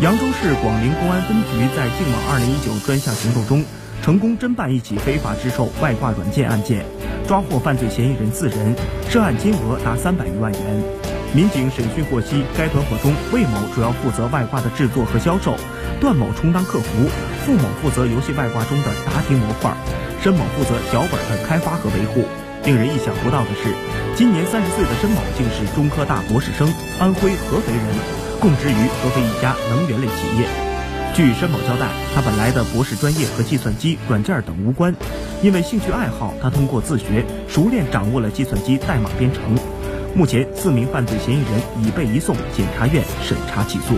扬州市广陵公安分局在“净网 ”2019 专项行动中，成功侦办一起非法制售外挂软件案件，抓获犯罪嫌疑人四人，涉案金额达三百余万元。民警审讯获悉，该团伙中魏某主要负责外挂的制作和销售，段某充当客服，付某负责游戏外挂中的答题模块，申某负责脚本的开发和维护。令人意想不到的是，今年三十岁的申某竟是中科大博士生，安徽合肥人。供职于合肥一家能源类企业。据申某交代，他本来的博士专业和计算机、软件等无关，因为兴趣爱好，他通过自学熟练掌握了计算机代码编程。目前，四名犯罪嫌疑人已被移送检察院审查起诉。